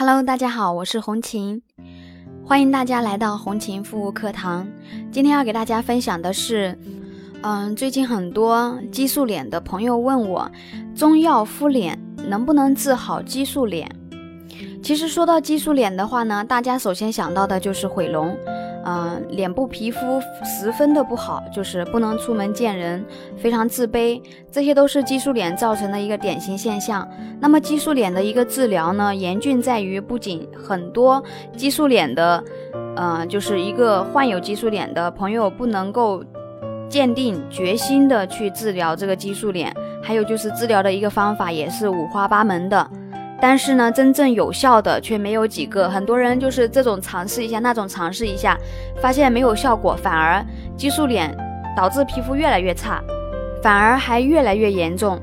Hello，大家好，我是红琴，欢迎大家来到红琴服务课堂。今天要给大家分享的是，嗯，最近很多激素脸的朋友问我，中药敷脸能不能治好激素脸？其实说到激素脸的话呢，大家首先想到的就是毁容。嗯，脸部皮肤十分的不好，就是不能出门见人，非常自卑，这些都是激素脸造成的一个典型现象。那么激素脸的一个治疗呢，严峻在于不仅很多激素脸的，呃，就是一个患有激素脸的朋友不能够坚定决心的去治疗这个激素脸，还有就是治疗的一个方法也是五花八门的。但是呢，真正有效的却没有几个。很多人就是这种尝试一下，那种尝试一下，发现没有效果，反而激素脸导致皮肤越来越差，反而还越来越严重。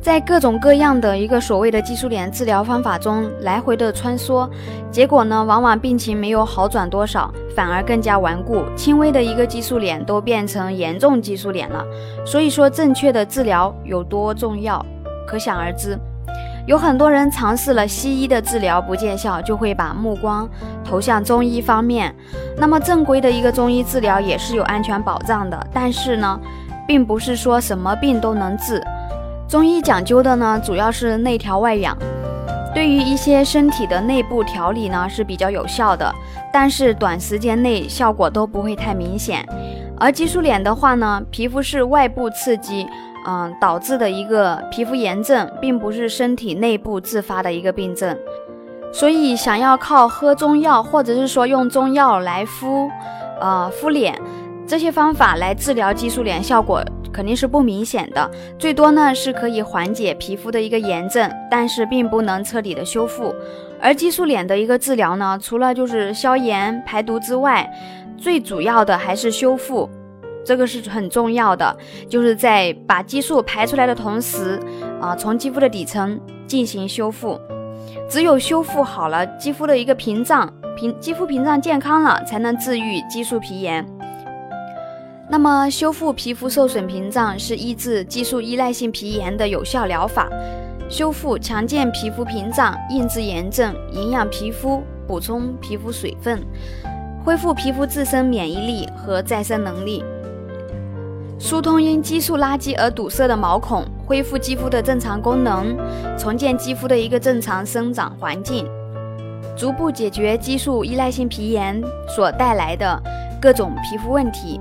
在各种各样的一个所谓的激素脸治疗方法中来回的穿梭，结果呢，往往病情没有好转多少，反而更加顽固。轻微的一个激素脸都变成严重激素脸了。所以说，正确的治疗有多重要，可想而知。有很多人尝试了西医的治疗不见效，就会把目光投向中医方面。那么正规的一个中医治疗也是有安全保障的，但是呢，并不是说什么病都能治。中医讲究的呢，主要是内调外养，对于一些身体的内部调理呢是比较有效的，但是短时间内效果都不会太明显。而激素脸的话呢，皮肤是外部刺激。嗯，导致的一个皮肤炎症，并不是身体内部自发的一个病症，所以想要靠喝中药，或者是说用中药来敷，呃，敷脸这些方法来治疗激素脸，效果肯定是不明显的，最多呢是可以缓解皮肤的一个炎症，但是并不能彻底的修复。而激素脸的一个治疗呢，除了就是消炎排毒之外，最主要的还是修复。这个是很重要的，就是在把激素排出来的同时，啊，从肌肤的底层进行修复。只有修复好了肌肤的一个屏障，屏肌肤屏障健康了，才能治愈激素皮炎。那么，修复皮肤受损屏障是医治激素依赖性皮炎的有效疗法。修复强健皮肤屏障，抑制炎症，营养皮肤，补充皮肤水分，恢复皮肤自身免疫力和再生能力。疏通因激素垃圾而堵塞的毛孔，恢复肌肤的正常功能，重建肌肤的一个正常生长环境，逐步解决激素依赖性皮炎所带来的各种皮肤问题。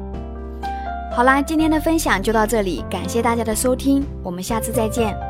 好啦，今天的分享就到这里，感谢大家的收听，我们下次再见。